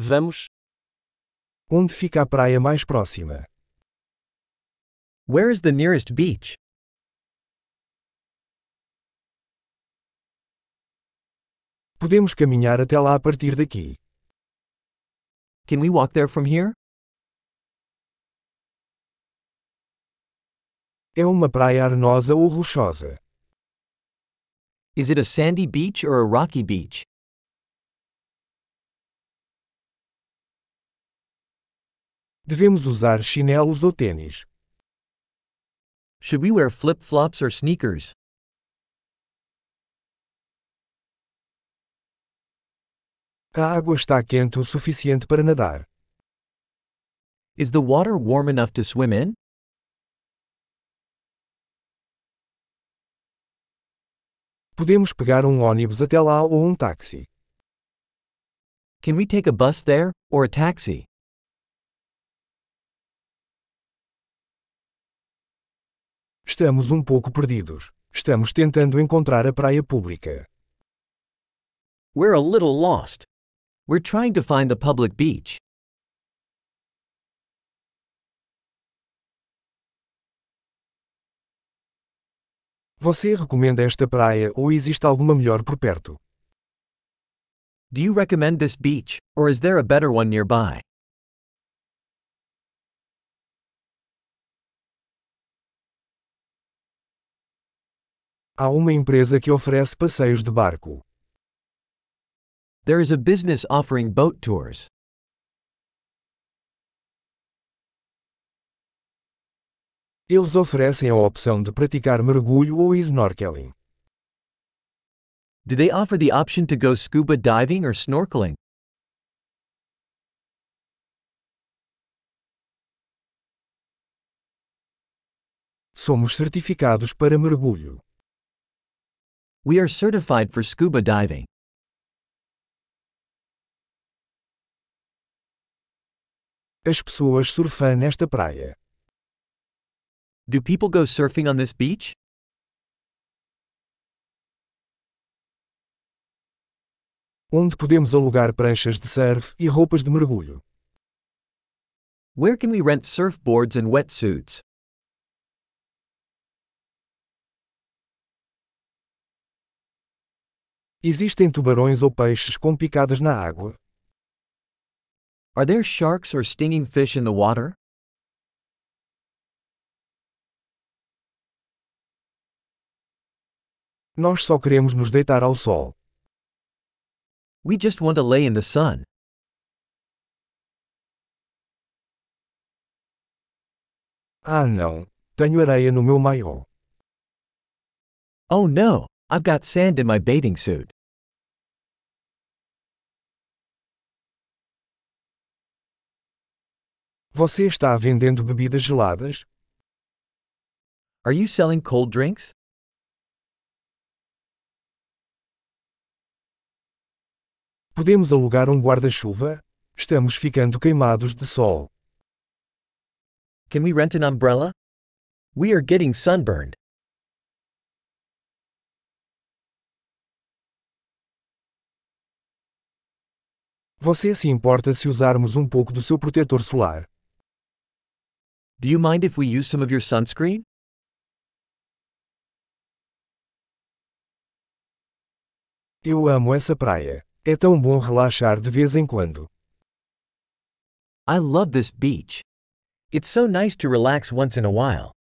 Vamos. Onde fica a praia mais próxima? Where is the nearest beach? Podemos caminhar até lá a partir daqui. Can we walk there from here? É uma praia arenosa ou rochosa? Is it a sandy beach or a rocky beach? Devemos usar chinelos ou tênis? Should we wear flip flops or sneakers? A água está quente o suficiente para nadar. Is the water warm enough to swim in? Podemos pegar um ônibus até lá ou um táxi. Can we take a bus there, or a taxi? Estamos um pouco perdidos. Estamos tentando encontrar a praia pública. We're a little lost. We're trying to find the public beach. Você recomenda esta praia ou existe alguma melhor por perto? Do you recommend this beach, or is there a better one nearby? Há uma empresa que oferece passeios de barco. There is a business offering boat tours. Eles oferecem a opção de praticar mergulho ou snorkeling. Do they offer the option to go scuba diving or snorkeling? Somos certificados para mergulho. We are certified for scuba diving. As pessoas surfam nesta praia. Do people go surfing on this beach? Onde podemos alugar pranchas de surf e roupas de mergulho. Where can we rent surfboards and wetsuits? Existem tubarões ou peixes com picadas na água? Are there sharks or stinging fish in the water? Nós só queremos nos deitar ao sol. We just want to lay in the sun. Ah não, tenho areia no meu maiô. Oh no, I've got sand in my bathing suit. Você está vendendo bebidas geladas? Are you selling cold drinks? Podemos alugar um guarda-chuva? Estamos ficando queimados de sol. Can we rent an umbrella? We are getting sunburned. Você se importa se usarmos um pouco do seu protetor solar? Do you mind if we use some of your sunscreen? Eu amo essa praia. É tão bom relaxar de vez em quando. I love this beach. It's so nice to relax once in a while.